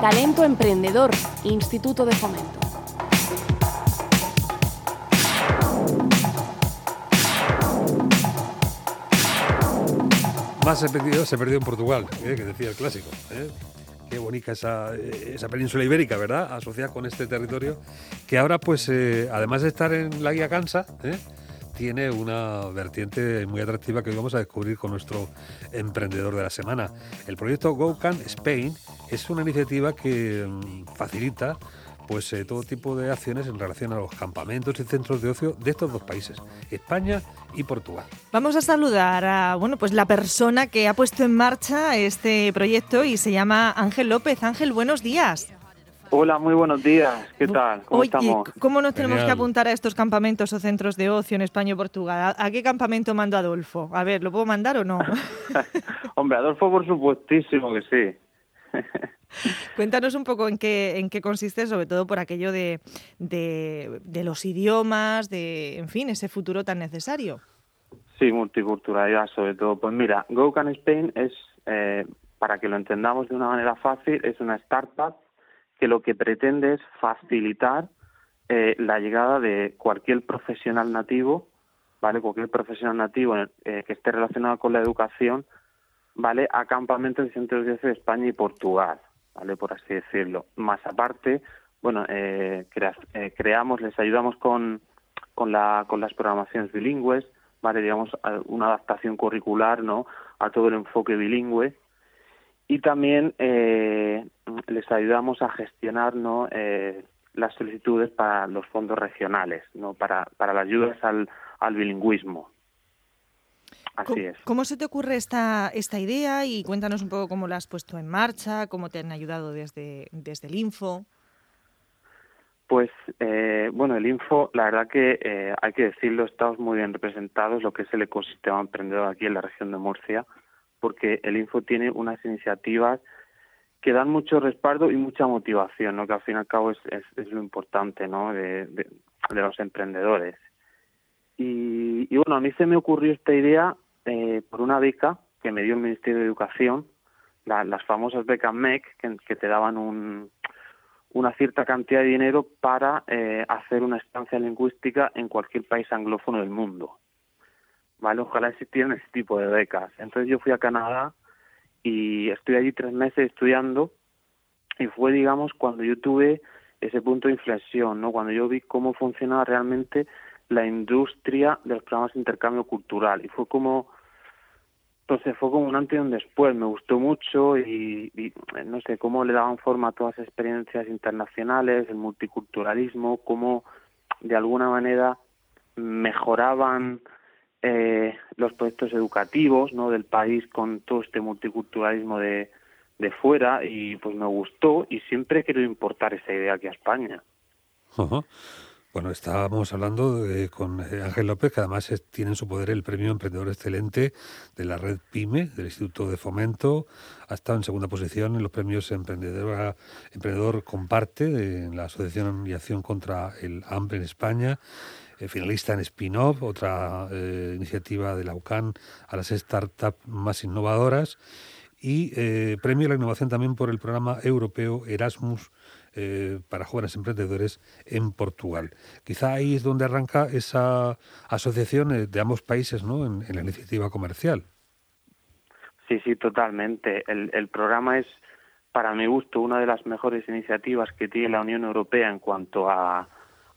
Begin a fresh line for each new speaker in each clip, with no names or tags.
Talento Emprendedor, Instituto de Fomento.
Más se perdió, se perdió en Portugal, eh, que decía el clásico. Eh. Qué bonita esa, esa, península ibérica, ¿verdad? Asociada con este territorio, que ahora, pues, eh, además de estar en la guía Cansa, tiene una vertiente muy atractiva que hoy vamos a descubrir con nuestro emprendedor de la semana. El proyecto GoCan Spain es una iniciativa que mm, facilita pues eh, todo tipo de acciones en relación a los campamentos y centros de ocio de estos dos países, España y Portugal.
Vamos a saludar a bueno, pues la persona que ha puesto en marcha este proyecto y se llama Ángel López. Ángel, buenos días.
Hola, muy buenos días. ¿Qué tal?
¿Cómo estamos? ¿Cómo nos tenemos que apuntar a estos campamentos o centros de ocio en España y Portugal? ¿A qué campamento mando Adolfo? A ver, ¿lo puedo mandar o no?
Hombre, Adolfo, por supuestísimo que sí.
Cuéntanos un poco en qué, en qué consiste, sobre todo por aquello de, de, los idiomas, de, en fin, ese futuro tan necesario.
Sí, multiculturalidad sobre todo. Pues mira, Go Can Spain es, eh, para que lo entendamos de una manera fácil, es una startup que lo que pretende es facilitar eh, la llegada de cualquier profesional nativo, ¿vale? Cualquier profesional nativo eh, que esté relacionado con la educación, ¿vale? A campamentos y centros de España y Portugal, ¿vale? Por así decirlo. Más aparte, bueno, eh, eh, creamos, les ayudamos con, con, la, con las programaciones bilingües, ¿vale? Digamos, una adaptación curricular, ¿no? A todo el enfoque bilingüe. Y también eh, les ayudamos a gestionar, ¿no? las solicitudes para los fondos regionales, ¿no? Para, para las ayudas al, al bilingüismo. Así es.
¿Cómo se te ocurre esta, esta idea? Y cuéntanos un poco cómo la has puesto en marcha, cómo te han ayudado desde, desde el Info.
Pues eh, bueno, el Info, la verdad que eh, hay que decirlo, estamos muy bien representados, lo que es el ecosistema emprendedor aquí en la región de Murcia, porque el Info tiene unas iniciativas que dan mucho respaldo y mucha motivación, ¿no? que al fin y al cabo es, es, lo importante ¿no? de, los emprendedores. Y, y, bueno, a mí se me ocurrió esta idea eh, por una beca que me dio el Ministerio de Educación, las famosas becas MEC, que, te daban un, una cierta cantidad de dinero para eh, hacer una estancia lingüística en cualquier país anglófono del mundo. ¿Vale? Ojalá existieran ese tipo de becas. Entonces yo fui a Canadá y estoy allí tres meses estudiando y fue, digamos, cuando yo tuve ese punto de inflexión, ¿no? Cuando yo vi cómo funcionaba realmente la industria de los programas de intercambio cultural y fue como entonces fue como un antes y un después, me gustó mucho y, no sé cómo le daban forma a todas las experiencias internacionales, el multiculturalismo, cómo de alguna manera mejoraban eh, los proyectos educativos ¿no? del país con todo este multiculturalismo de, de fuera y pues me gustó y siempre quiero importar esa idea aquí a España.
Bueno, estábamos hablando con eh, Ángel López, que además tiene en su poder el premio Emprendedor Excelente de la red PYME, del Instituto de Fomento. Ha estado en segunda posición en los premios Emprendedor, Emprendedor Comparte de la Asociación y Acción contra el Hambre en España. Eh, finalista en Spin-Off, otra eh, iniciativa de la UCAN a las startups más innovadoras. Y premio a la innovación también por el programa europeo Erasmus eh, para jóvenes emprendedores en Portugal. Quizá ahí es donde arranca esa asociación eh, de ambos países ¿no? en, la iniciativa comercial.
Sí, sí, totalmente. El programa es, para mi gusto, una de las mejores iniciativas que tiene la Unión Europea en cuanto a,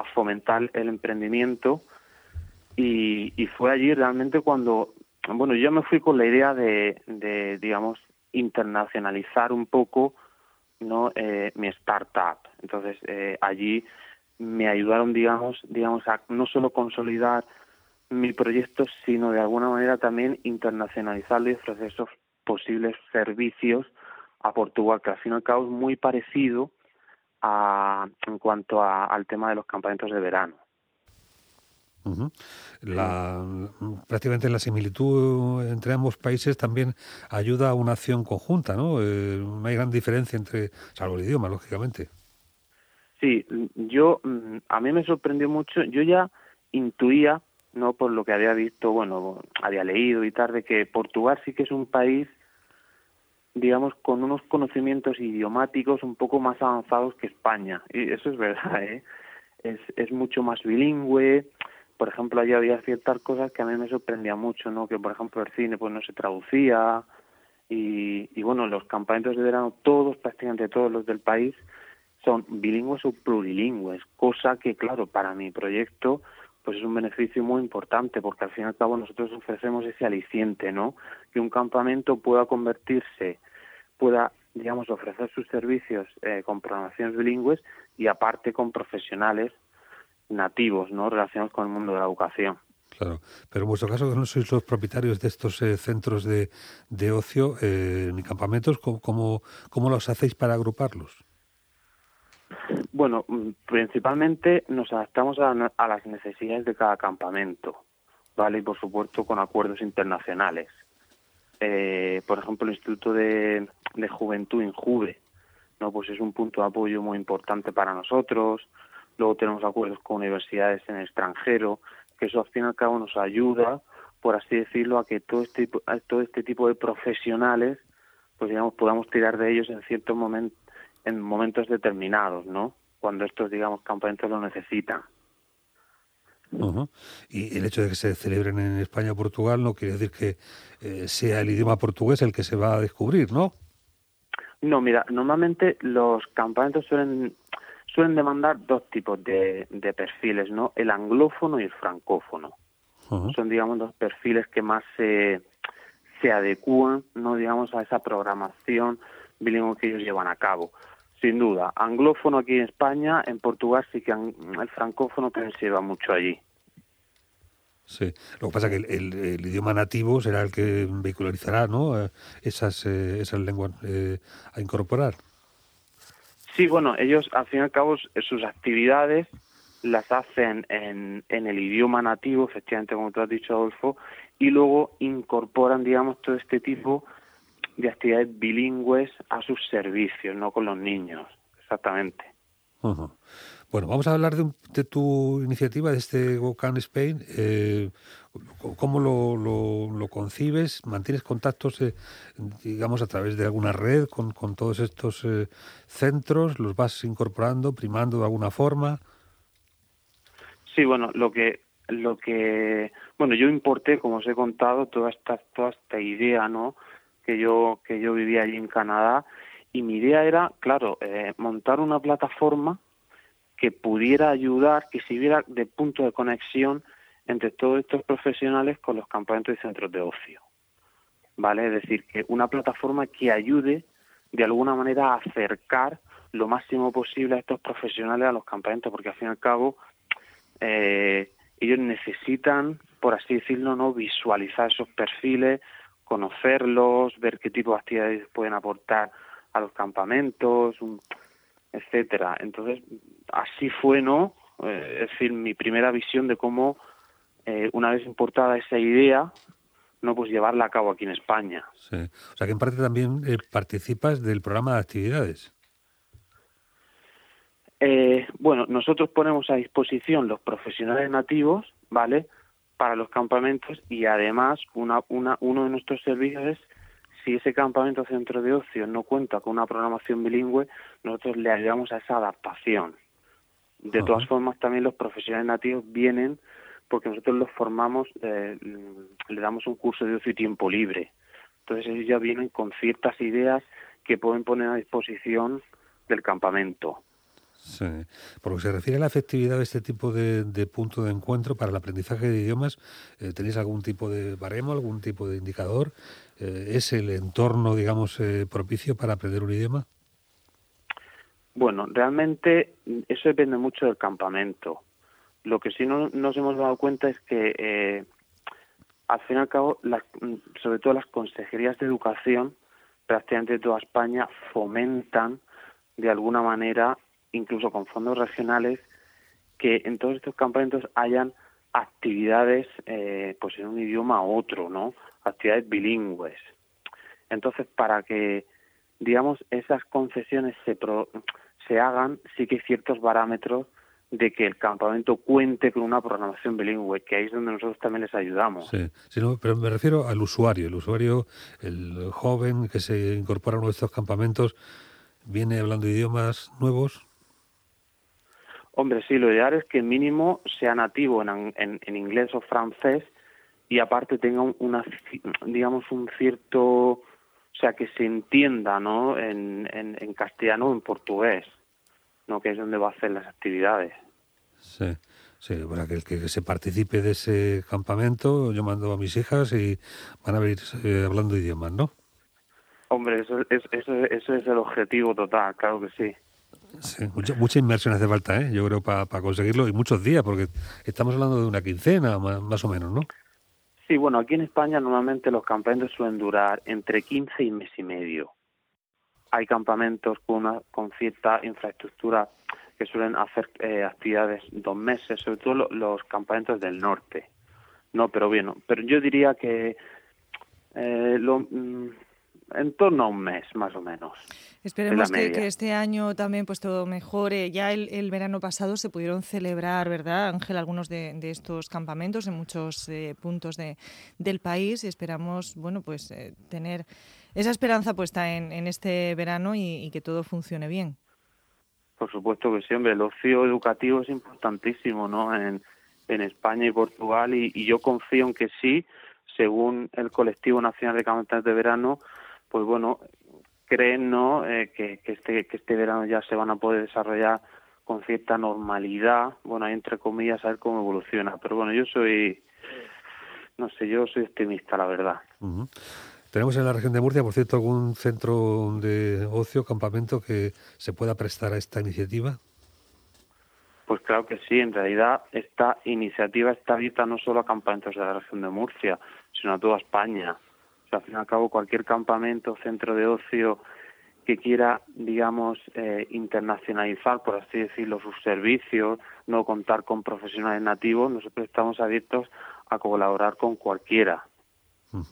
a fomentar el emprendimiento. Y, y, fue allí realmente cuando, bueno, yo me fui con la idea de, de digamos, internacionalizar un poco no eh, mi startup entonces eh, allí me ayudaron digamos digamos a no solo consolidar mi proyecto sino de alguna manera también internacionalizarlo y ofrecer esos posibles servicios a Portugal que al fin y al cabo es muy parecido a, en cuanto a, al tema de los campamentos de verano
la, prácticamente la similitud entre ambos países también ayuda a una acción conjunta, ¿no? Eh, no hay gran diferencia entre, salvo el idioma, lógicamente.
Sí, yo, mm, a mí me sorprendió mucho, yo ya intuía, no por lo que había visto, bueno, había leído y tal, de que Portugal sí que es un país digamos, con unos conocimientos idiomáticos un poco más avanzados que España. Y eso es verdad, ¿eh? Es, es mucho más bilingüe. Por ejemplo, allí había ciertas cosas que a mí me sorprendía mucho, ¿no? Que, por ejemplo, el cine pues no se traducía. Y, y bueno, los campamentos de verano, todos, prácticamente todos los del país, son bilingües o plurilingües, cosa que, claro, para mi proyecto pues es un beneficio muy importante porque al fin y al cabo nosotros ofrecemos ese aliciente, ¿no? Que un campamento pueda convertirse, pueda, digamos, ofrecer sus servicios eh, con programaciones bilingües y aparte con profesionales nativos, ¿no? Relacionados con el mundo de la educación.
Claro, pero en vuestro caso no sois los propietarios de estos eh, centros de, de ocio eh, ni campamentos, ¿cómo, cómo, cómo los hacéis para agruparlos?
Bueno, mm, principalmente nos adaptamos a, las necesidades de cada campamento, ¿vale? Y por supuesto con acuerdos internacionales. Eh, por ejemplo, el Instituto de, Juventud INJUVE, ¿no? Pues es un punto de apoyo muy importante para nosotros. Luego tenemos acuerdos con universidades en el extranjero, que eso al fin y al cabo nos ayuda, por así decirlo, a que todo este, todo este tipo de profesionales, pues digamos, podamos tirar de ellos en ciertos momentos en momentos determinados, ¿no? Cuando estos, digamos, campamentos lo necesitan.
Y el hecho de que se celebren en España o Portugal no quiere decir que eh, sea el idioma portugués el que se va a descubrir, ¿no?
No, mira, normalmente los campamentos suelen suelen demandar dos tipos de, de perfiles, ¿no? El anglófono y el francófono. Son, digamos, dos perfiles que más se, se adecúan, no digamos, a esa programación bilingüe que ellos llevan a cabo. Sin duda, anglófono aquí en España, en Portugal sí que el francófono también se lleva mucho allí.
Sí, lo que pasa es que el, idioma nativo será el que vehicularizará ¿no? Eh, esas, eh, esas lenguas eh, a incorporar.
Sí, bueno, ellos al fin y al cabo sus actividades las hacen en, en el idioma nativo, efectivamente, como tú has dicho, Adolfo, y luego incorporan, digamos, todo este tipo de actividades bilingües a sus servicios, no con los niños, exactamente.
Bueno, vamos a hablar de, tu iniciativa, de este GoCan Spain. Eh, ¿Cómo lo, lo, concibes? ¿Mantienes contactos, eh, digamos, a través de alguna red con, con todos estos eh, centros? ¿Los vas incorporando, primando de alguna forma?
Sí, bueno, lo que lo que bueno yo importé como os he contado toda esta toda esta idea no que yo que yo vivía allí en Canadá y mi idea era, claro, eh, montar una plataforma que pudiera ayudar, que sirviera de punto de conexión entre todos estos profesionales con los campamentos y centros de ocio. ¿Vale? Es decir, que una plataforma que ayude de alguna manera a acercar lo máximo posible a estos profesionales a los campamentos, porque al fin y al cabo eh, ellos necesitan, por así decirlo, no visualizar esos perfiles, conocerlos, ver qué tipo de actividades pueden aportar a los campamentos, etcétera. Entonces, así fue, ¿no? Eh, es decir, mi primera visión de cómo, eh, una vez importada esa idea, no pues llevarla a cabo aquí en España.
Sí. O sea que en parte también eh, participas del programa de actividades.
bueno, nosotros ponemos a disposición los profesionales nativos, ¿vale? Para los campamentos y además una, una, uno de nuestros servicios es si ese campamento centro de ocio no cuenta con una programación bilingüe, nosotros le ayudamos a esa adaptación. De todas formas, también los profesionales nativos vienen porque nosotros los formamos, eh, le damos un curso de ocio y tiempo libre. Entonces ellos ya vienen con ciertas ideas que pueden poner a disposición del campamento.
Sí. Por lo que se refiere a la efectividad de este tipo de, punto de encuentro para el aprendizaje de idiomas, eh, ¿tenéis algún tipo de baremo, algún tipo de indicador? Eh, ¿Es el entorno, digamos, eh, propicio para aprender un idioma?
Bueno, realmente eso depende mucho del campamento. Lo que sí no, nos hemos dado cuenta es que, al fin y al cabo, sobre todo las consejerías de educación, prácticamente de toda España, fomentan de alguna manera incluso con fondos regionales, que en todos estos campamentos hayan actividades eh, pues en un idioma u otro, ¿no? Actividades bilingües. Entonces, para que, digamos, esas concesiones se, se hagan, sí que hay ciertos parámetros de que el campamento cuente con una programación bilingüe, que ahí es donde nosotros también les ayudamos.
Sí, pero me refiero al usuario, el usuario, el joven que se incorpora a uno de estos campamentos, ¿viene hablando idiomas nuevos?
Hombre, sí, lo ideal es que mínimo sea nativo en, en, inglés o francés y aparte tenga una, digamos, un cierto, o sea, que se entienda, ¿no? En, en, castellano o en portugués, ¿no? Que es donde va a hacer las actividades.
Sí. Sí, para que, que, se participe de ese campamento, yo mando a mis hijas y van a venir eh, hablando idiomas, ¿no?
Hombre, eso, eso, eso es el objetivo total, claro que sí.
Sí, mucha, mucha, inmersión hace falta, ¿eh? yo creo, para conseguirlo y muchos días, porque estamos hablando de una quincena más, o menos, ¿no?
Sí, bueno, aquí en España normalmente los campamentos suelen durar entre 15 y mes y medio. Hay campamentos con, una, con cierta infraestructura que suelen hacer eh, actividades dos meses, sobre todo los campamentos del norte. No, pero bueno, pero yo diría que eh, lo, mm, en torno a un mes, más o menos.
Esperemos que, este año también pues todo mejore. Ya el, verano pasado se pudieron celebrar, ¿verdad, Ángel, algunos de, estos campamentos en muchos eh, puntos de, del país y esperamos, bueno, pues eh, tener esa esperanza puesta en, en este verano y, que todo funcione bien.
Por supuesto que sí, hombre, el ocio educativo es importantísimo, ¿no? En, en España y Portugal y, y yo confío en que sí, según el Colectivo Nacional de Campamentos de Verano, pues bueno, creen ¿no? Eh, que, este, que este verano ya se van a poder desarrollar con cierta normalidad, bueno, entre comillas, a ver cómo evoluciona. Pero bueno, yo soy, no sé, yo soy optimista, la verdad.
¿Tenemos en la región de Murcia, por cierto, algún centro de ocio, campamento que se pueda prestar a esta iniciativa?
Pues claro que sí, en realidad esta iniciativa está abierta no solo a campamentos de la región de Murcia, sino a toda España al fin y al cabo cualquier campamento, centro de ocio que quiera, digamos, eh, internacionalizar, por así decirlo, sus servicios, no contar con profesionales nativos, nosotros estamos abiertos a colaborar con cualquiera.
Mm.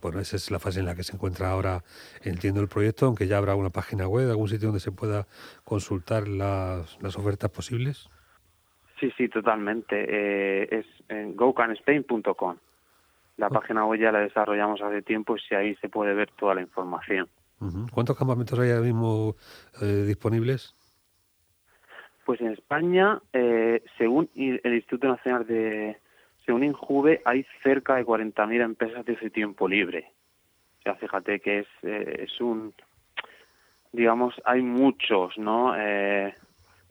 Bueno, esa es la fase en la que se encuentra ahora, entiendo el proyecto, aunque ya habrá una página web, algún sitio donde se pueda consultar las, las ofertas posibles.
Sí, sí, totalmente. Eh, es en gocanspain.com. La página web ya la desarrollamos hace tiempo y si ahí se puede ver toda la información.
¿Cuántos campamentos hay ahora mismo eh, disponibles?
Pues en España, eh, según el Instituto Nacional de, según Injuve, hay cerca de 40.000 empresas de ese tiempo libre. O sea, fíjate que es, eh, es un, digamos, hay muchos, ¿no?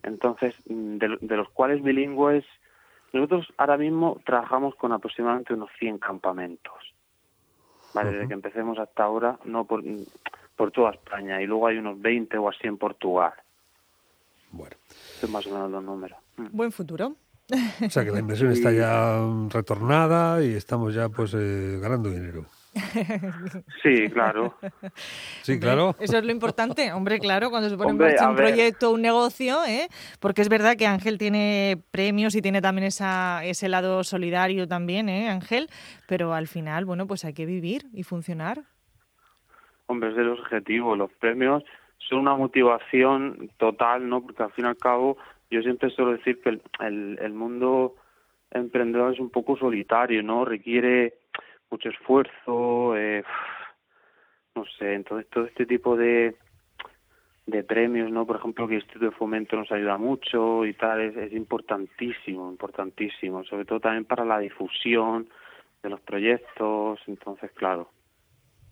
entonces, de, de, los cuales bilingües nosotros ahora mismo trabajamos con aproximadamente unos 100 campamentos, ¿vale? Desde que empecemos hasta ahora, no por, por toda España, y luego hay unos 20 o así en Portugal.
Bueno.
Son más o menos los números.
Mm. Buen futuro.
O sea que la inversión está ya retornada y estamos ya pues eh, ganando dinero.
Sí, claro.
Sí, claro.
Eso es lo importante, hombre, claro, cuando se pone en marcha un proyecto, un negocio, ¿eh? porque es verdad que Ángel tiene premios y tiene también esa, ese lado solidario también, ¿eh, Ángel? Pero al final, bueno, pues hay que vivir y funcionar.
Hombre, es el objetivo. Los premios son una motivación total, ¿no? Porque al fin y al cabo, yo siempre suelo decir que el, el mundo emprendedor es un poco solitario, ¿no? Requiere mucho esfuerzo, eh, no sé, entonces todo este tipo de, de premios, ¿no? Por ejemplo, que el Instituto de Fomento nos ayuda mucho y tal, es, es importantísimo, importantísimo, sobre todo también para la difusión de los proyectos, entonces, claro.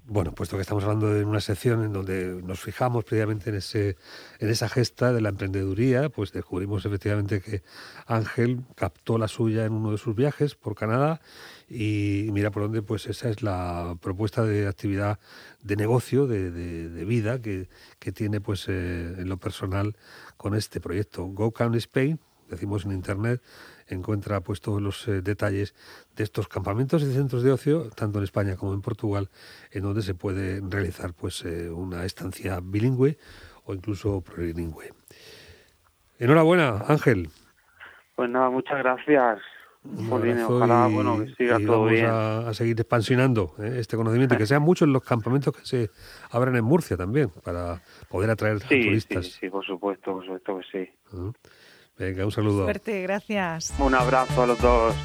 Bueno, puesto que estamos hablando de una sección en donde nos fijamos previamente en ese en esa gesta de la emprendeduría, pues descubrimos efectivamente que Ángel captó la suya en uno de sus viajes por Canadá y mira por dónde pues esa es la propuesta de actividad de negocio, de, vida que, que, tiene pues eh, en lo personal con este proyecto. Go Count Spain, decimos en internet, encuentra pues todos los eh, detalles de estos campamentos y centros de ocio, tanto en España como en Portugal, en donde se puede realizar pues eh, una estancia bilingüe o incluso plurilingüe. Enhorabuena, Ángel.
Pues nada, muchas gracias ojalá, bueno, que siga todo
bien. A, a, seguir expansionando ¿eh? este conocimiento, que sean muchos los campamentos que se abran en Murcia también, para poder atraer
sí,
turistas.
Sí, sí, por supuesto, por supuesto que sí.
Venga, un saludo.
Suerte, gracias.
Un abrazo a los dos.